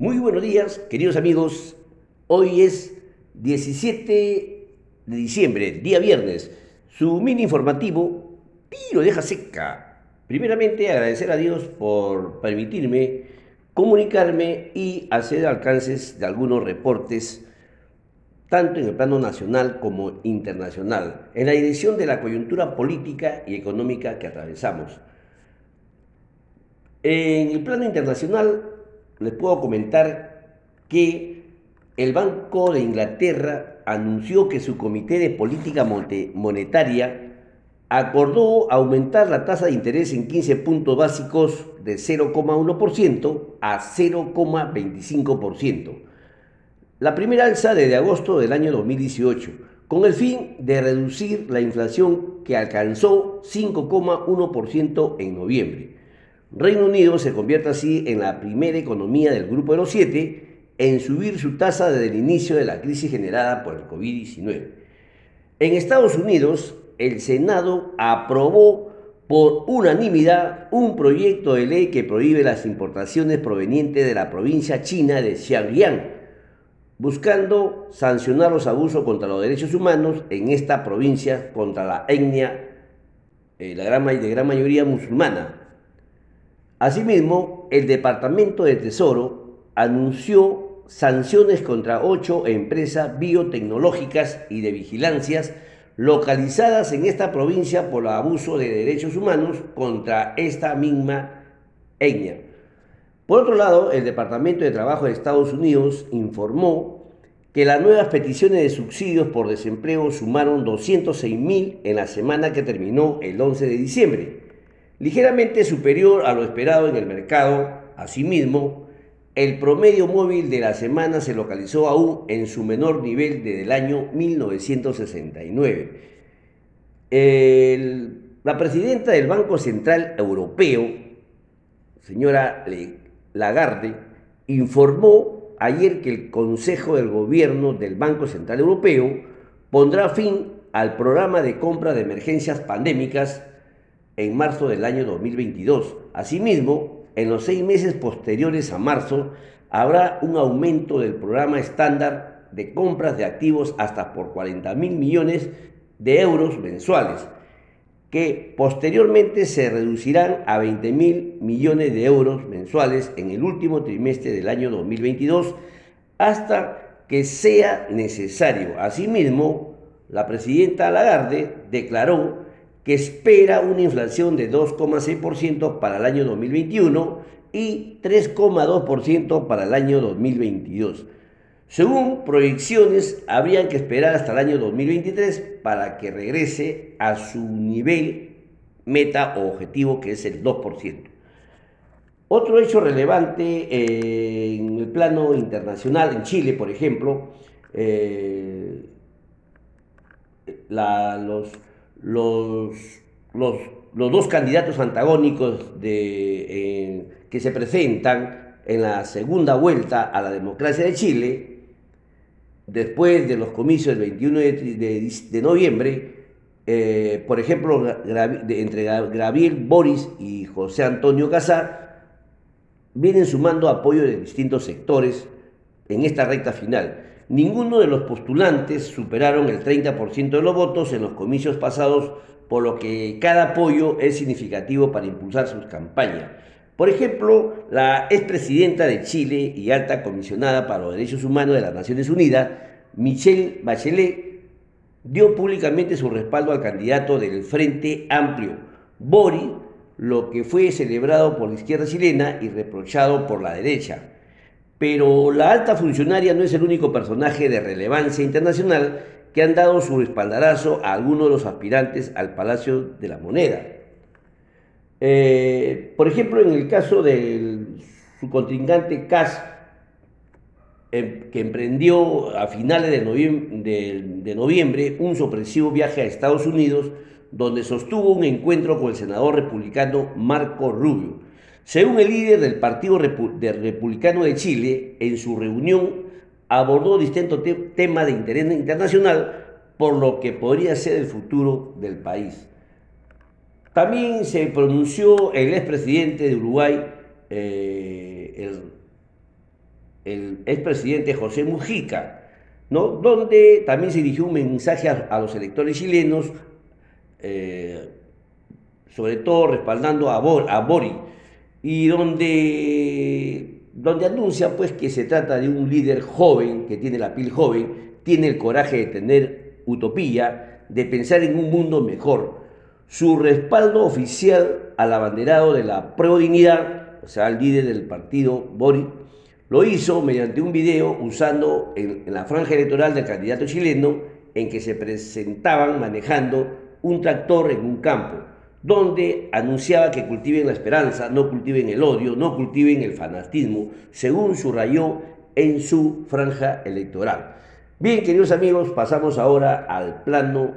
Muy buenos días, queridos amigos. Hoy es 17 de diciembre, día viernes. Su mini informativo, tiro deja seca. Primeramente, agradecer a Dios por permitirme comunicarme y hacer alcances de algunos reportes, tanto en el plano nacional como internacional, en la dirección de la coyuntura política y económica que atravesamos. En el plano internacional, les puedo comentar que el Banco de Inglaterra anunció que su Comité de Política Monetaria acordó aumentar la tasa de interés en 15 puntos básicos de 0,1% a 0,25%. La primera alza desde agosto del año 2018, con el fin de reducir la inflación que alcanzó 5,1% en noviembre. Reino Unido se convierte así en la primera economía del Grupo de los Siete en subir su tasa desde el inicio de la crisis generada por el COVID-19. En Estados Unidos, el Senado aprobó por unanimidad un proyecto de ley que prohíbe las importaciones provenientes de la provincia china de Xinjiang, buscando sancionar los abusos contra los derechos humanos en esta provincia contra la etnia eh, la gran mayoría musulmana, Asimismo, el Departamento de Tesoro anunció sanciones contra ocho empresas biotecnológicas y de vigilancias localizadas en esta provincia por abuso de derechos humanos contra esta misma etnia. Por otro lado, el Departamento de Trabajo de Estados Unidos informó que las nuevas peticiones de subsidios por desempleo sumaron 206.000 en la semana que terminó el 11 de diciembre ligeramente superior a lo esperado en el mercado. Asimismo, el promedio móvil de la semana se localizó aún en su menor nivel desde el año 1969. la presidenta del Banco Central Europeo, señora Lagarde, informó ayer que el Consejo del Gobierno del Banco Central Europeo pondrá fin al programa de compra de emergencias pandémicas en marzo del año 2022. Asimismo, en los seis meses posteriores a marzo, habrá un aumento del programa estándar de compras de activos hasta por 40 mil millones de euros mensuales, que posteriormente se reducirán a 20 mil millones de euros mensuales en el último trimestre del año 2022 hasta que sea necesario. Asimismo, la presidenta Lagarde declaró que espera una inflación de 2,6% para el año 2021 y 3,2% para el año 2022. Según proyecciones, habrían que esperar hasta el año 2023 para que regrese a su nivel meta o objetivo que es el 2%. Otro hecho relevante eh, en el plano internacional, en Chile, por ejemplo, eh, los los, los, dos candidatos antagónicos de, que se presentan en la segunda vuelta a la democracia de Chile, después de los comicios del 21 de, noviembre, eh, por ejemplo, entre Gabriel Boris y José Antonio Casar, vienen sumando apoyo de distintos sectores en esta recta final. Ninguno de los postulantes superaron el 30% de los votos en los comicios pasados, por lo que cada apoyo es significativo para impulsar sus campañas. Por ejemplo, la expresidenta de Chile y alta comisionada para los derechos humanos de las Naciones Unidas, Michelle Bachelet, dio públicamente su respaldo al candidato del Frente Amplio, Bori, lo que fue celebrado por la izquierda chilena y reprochado por la derecha. Pero la alta funcionaria no es el único personaje de relevancia internacional que han dado su espaldarazo a algunos de los aspirantes al Palacio de la Moneda. Eh, por ejemplo, en el caso de su contrincante Kass, em, que emprendió a finales de noviembre, de noviembre un sorpresivo viaje a Estados Unidos, donde sostuvo un encuentro con el senador republicano Marco Rubio según el líder del Partido Republicano de Chile, en su reunión abordó distintos temas de interés internacional, por lo que podría ser el futuro del país. También se pronunció el expresidente de Uruguay, eh, el expresidente José Mujica, ¿no? donde también se dirigió un mensaje a, los electores chilenos, eh, sobre todo respaldando a, Bori, y donde, donde anuncia pues, que se trata de un líder joven, que tiene la piel joven, tiene el coraje de tener utopía, de pensar en un mundo mejor. Su respaldo oficial al abanderado de la Dignidad, o sea, al líder del partido Bori, lo hizo mediante un video usando en, la franja electoral del candidato chileno en que se presentaban manejando un tractor en un campo, donde anunciaba que cultiven la esperanza, no cultiven el odio, no cultiven el fanatismo, según subrayó en su franja electoral. Bien, queridos amigos, pasamos ahora al plano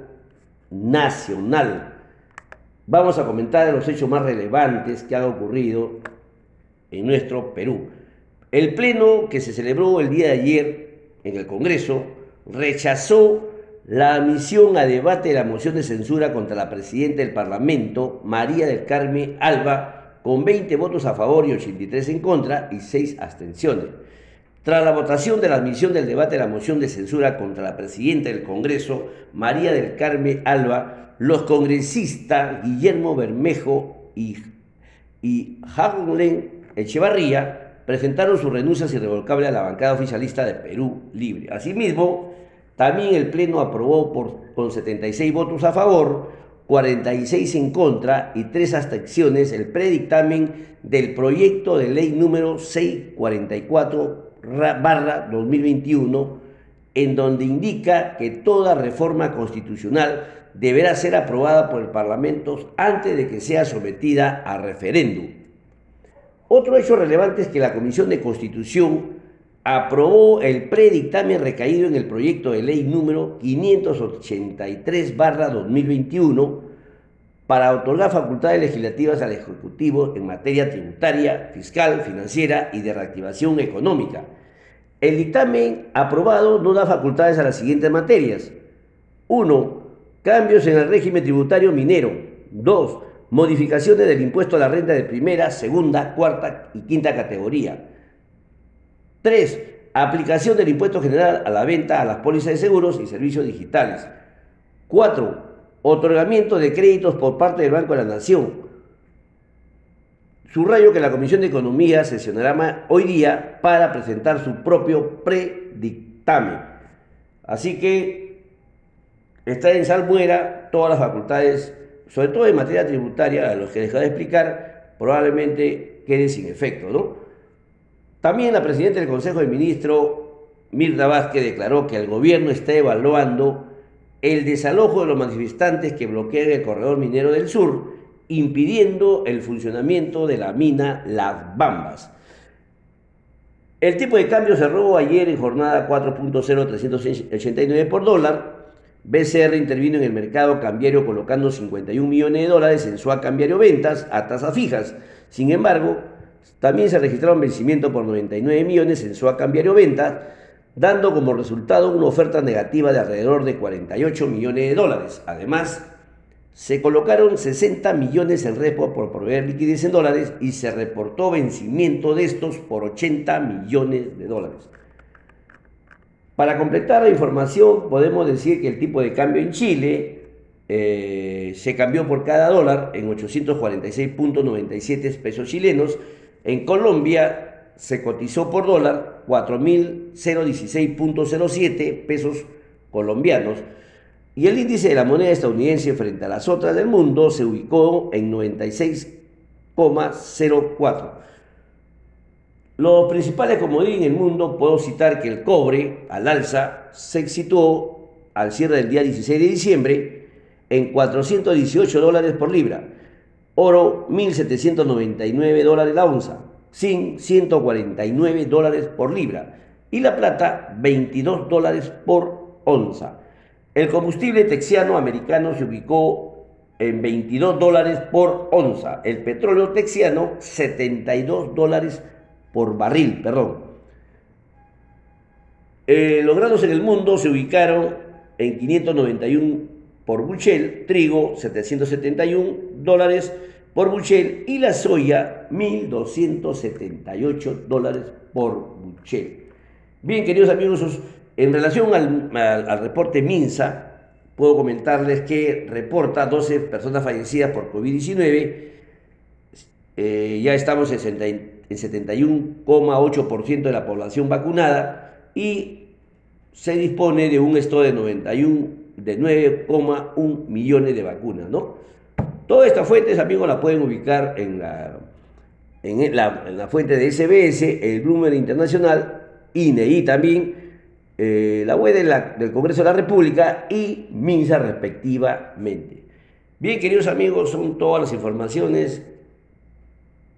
nacional. Vamos a comentar los hechos más relevantes que han ocurrido en nuestro Perú. El pleno que se celebró el día de ayer en el Congreso rechazó la admisión a debate de la moción de censura contra la presidenta del Parlamento, María del Carmen Alba, con 20 votos a favor y 83 en contra y 6 abstenciones. Tras la votación de la admisión del debate de la moción de censura contra la presidenta del Congreso, María del Carmen Alba, los congresistas Guillermo Bermejo y, y Echevarría presentaron sus renuncias irrevocables a la bancada oficialista de Perú Libre. Asimismo, también el Pleno aprobó por, con 76 votos a favor, 46 en contra y 3 abstenciones el predictamen del proyecto de ley número 644 barra 2021, en donde indica que toda reforma constitucional deberá ser aprobada por el Parlamento antes de que sea sometida a referéndum. Otro hecho relevante es que la Comisión de Constitución aprobó el predictamen recaído en el proyecto de ley número 583-2021 para otorgar facultades legislativas al Ejecutivo en materia tributaria, fiscal, financiera y de reactivación económica. El dictamen aprobado no da facultades a las siguientes materias. 1. Cambios en el régimen tributario minero. 2 modificaciones del impuesto a la renta de primera, segunda, cuarta y quinta categoría. 3. Aplicación del impuesto general a la venta a las pólizas de seguros y servicios digitales. 4. Otorgamiento de créditos por parte del Banco de la Nación. Subrayo que la Comisión de Economía sesionará hoy día para presentar su propio predictamen. Así que está en salmuera todas las facultades sobre todo en materia tributaria, a los que dejado de explicar, probablemente quede sin efecto. ¿no? También la presidenta del Consejo de Ministros, Mirta Vázquez, declaró que el gobierno está evaluando el desalojo de los manifestantes que bloquean el corredor minero del sur, impidiendo el funcionamiento de la mina Las Bambas. El tipo de cambio cerró ayer en jornada 4.0389 por dólar, BCR intervino en el mercado cambiario colocando 51 millones de dólares en su cambiario ventas a tasas fijas. Sin embargo, también se registraron vencimientos por 99 millones en su cambiario ventas, dando como resultado una oferta negativa de alrededor de 48 millones de dólares. Además, se colocaron 60 millones en repo por proveer liquidez en dólares y se reportó vencimiento de estos por 80 millones de dólares. Para completar la información, podemos decir que el tipo de cambio en Chile eh, se cambió por cada dólar en 846.97 pesos chilenos. En Colombia se cotizó por dólar 4.016.07 pesos colombianos. Y el índice de la moneda estadounidense frente a las otras del mundo se ubicó en 96,04. Los principales comodines en el mundo, puedo citar que el cobre al alza se situó al cierre del día 16 de diciembre en 418 dólares por libra, oro 1.799 dólares la onza, zinc 149 dólares por libra y la plata 22 dólares por onza. El combustible texiano americano se ubicó en 22 dólares por onza, el petróleo texiano 72 dólares por barril, perdón. Eh, los granos en el mundo se ubicaron en 591 por buchel, trigo 771 dólares, por buchel y la soya 1.278 dólares por buchel. Bien, queridos amigos, en relación al, reporte MINSA, puedo comentarles que reporta 12 personas fallecidas por COVID-19. Eh, ya estamos en 71,8% de la población vacunada y se dispone de un stock de 91 de 9,1 millones de vacunas, ¿no? Todas estas fuentes, amigos, la pueden ubicar en la, en la, fuente de SBS, el Bloomberg Internacional, INE y también eh, la web del Congreso de la República y MINSA respectivamente. Bien, queridos amigos, son todas las informaciones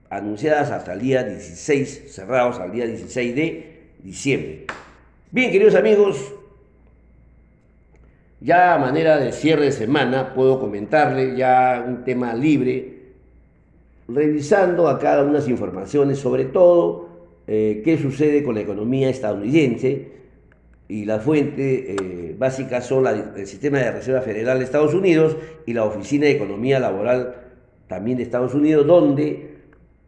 anunciadas hasta el día 16, cerrados al día 16 de diciembre. Bien, queridos amigos, ya a manera de cierre de semana puedo comentarle ya un tema libre, revisando acá algunas informaciones, sobre todo eh, qué sucede con la economía estadounidense y la fuente eh, básica son el Sistema de Reserva Federal de Estados Unidos y la Oficina de Economía Laboral también de Estados Unidos, donde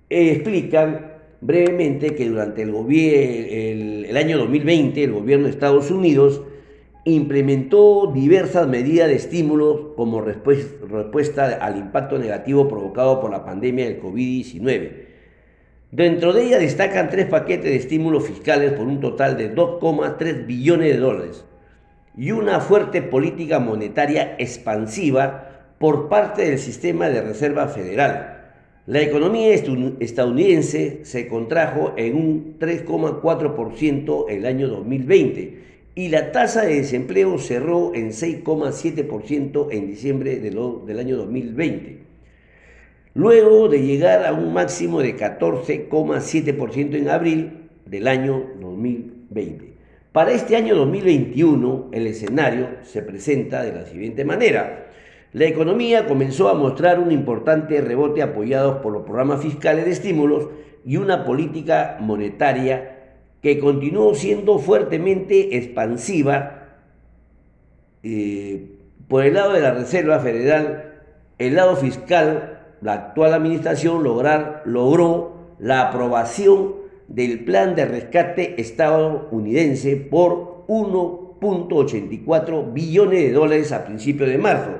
explican brevemente que durante el, el, el, año 2020 el gobierno de Estados Unidos implementó diversas medidas de estímulo como respuesta al impacto negativo provocado por la pandemia del COVID-19. Dentro de ella destacan tres paquetes de estímulos fiscales por un total de 2,3 billones de dólares y una fuerte política monetaria expansiva por parte del sistema de reserva federal la economía estadounidense se contrajo en un 3,4% el año 2020 y la tasa de desempleo cerró en 6,7% en diciembre del año 2020, luego de llegar a un máximo de 14,7% en abril del año 2020. Para este año 2021 el escenario se presenta de la siguiente manera. La economía comenzó a mostrar un importante rebote apoyados por los programas fiscales de estímulos y una política monetaria que continuó siendo fuertemente expansiva eh, por el lado de la Reserva Federal, el lado fiscal, la actual administración lograr, logró la aprobación del plan de rescate estadounidense por 1.84 billones de dólares a principios de marzo.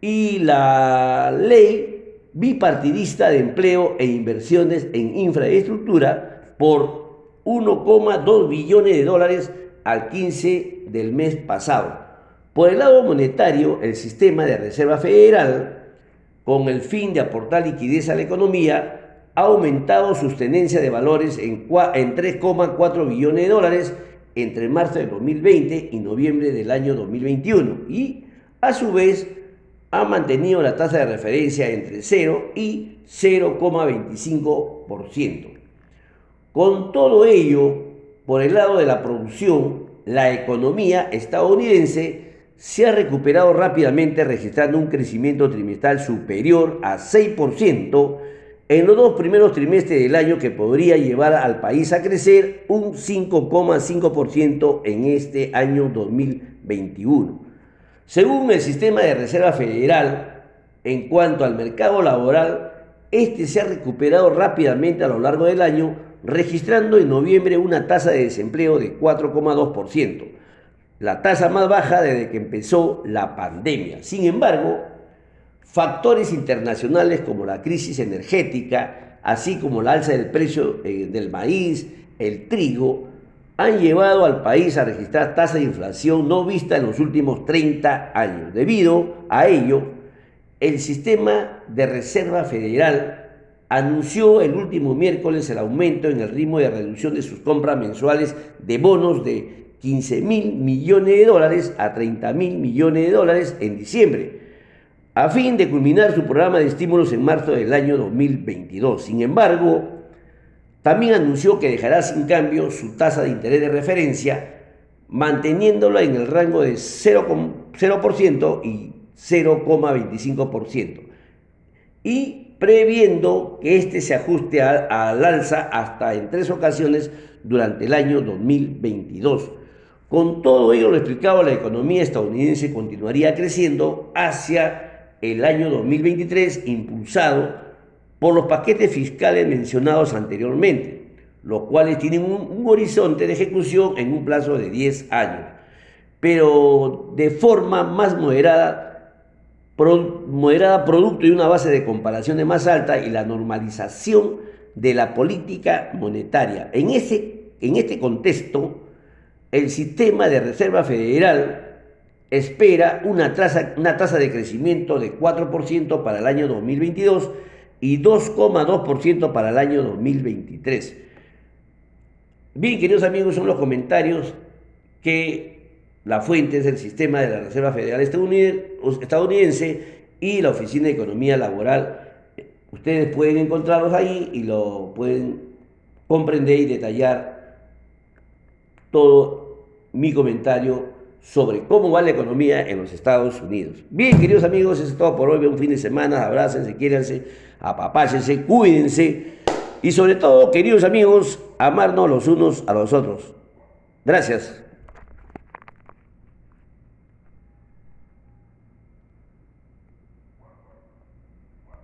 Y la ley bipartidista de empleo e inversiones en infraestructura por 1,2 billones de dólares al 15 del mes pasado. Por el lado monetario, el sistema de reserva federal, con el fin de aportar liquidez a la economía, ha aumentado su tenencia de valores en 3,4 billones de dólares entre marzo de 2020 y noviembre del año 2021 y, a su vez, ha mantenido la tasa de referencia entre 0 y 0,25%. Con todo ello, por el lado de la producción, la economía estadounidense se ha recuperado rápidamente registrando un crecimiento trimestral superior a 6% en los dos primeros trimestres del año que podría llevar al país a crecer un 5,5% en este año 2021. Según el sistema de reserva federal, en cuanto al mercado laboral, este se ha recuperado rápidamente a lo largo del año, registrando en noviembre una tasa de desempleo de 4,2%, la tasa más baja desde que empezó la pandemia. Sin embargo, factores internacionales como la crisis energética, así como la alza del precio eh, del maíz, el trigo, han llevado al país a registrar tasas de inflación no vista en los últimos 30 años. Debido a ello, el sistema de reserva federal anunció el último miércoles el aumento en el ritmo de reducción de sus compras mensuales de bonos de 15 mil millones de dólares a 30 mil millones de dólares en diciembre, a fin de culminar su programa de estímulos en marzo del año 2022. Sin embargo, también anunció que dejará sin cambio su tasa de interés de referencia, manteniéndola en el rango de 0%, y 0,25%, y previendo que éste se ajuste al alza hasta en tres ocasiones durante el año 2022. Con todo ello, lo explicado, la economía estadounidense continuaría creciendo hacia el año 2023 impulsado por los paquetes fiscales mencionados anteriormente, los cuales tienen un, horizonte de ejecución en un plazo de 10 años, pero de forma más moderada, moderada producto de una base de comparaciones más alta y la normalización de la política monetaria. En, ese, en este contexto, el sistema de Reserva Federal espera una tasa, una tasa de crecimiento de 4% para el año 2022 y 2,2% para el año 2023. Bien, queridos amigos, son los comentarios que la fuente es el sistema de la Reserva Federal estadounidense y la Oficina de Economía Laboral. Ustedes pueden encontrarlos ahí y lo pueden comprender y detallar todo mi comentario sobre cómo va la economía en los Estados Unidos. Bien, queridos amigos, eso es todo por hoy. Un fin de semana, abrácense, quiéranse, apapáchense, cuídense y sobre todo, queridos amigos, amarnos los unos a los otros. Gracias.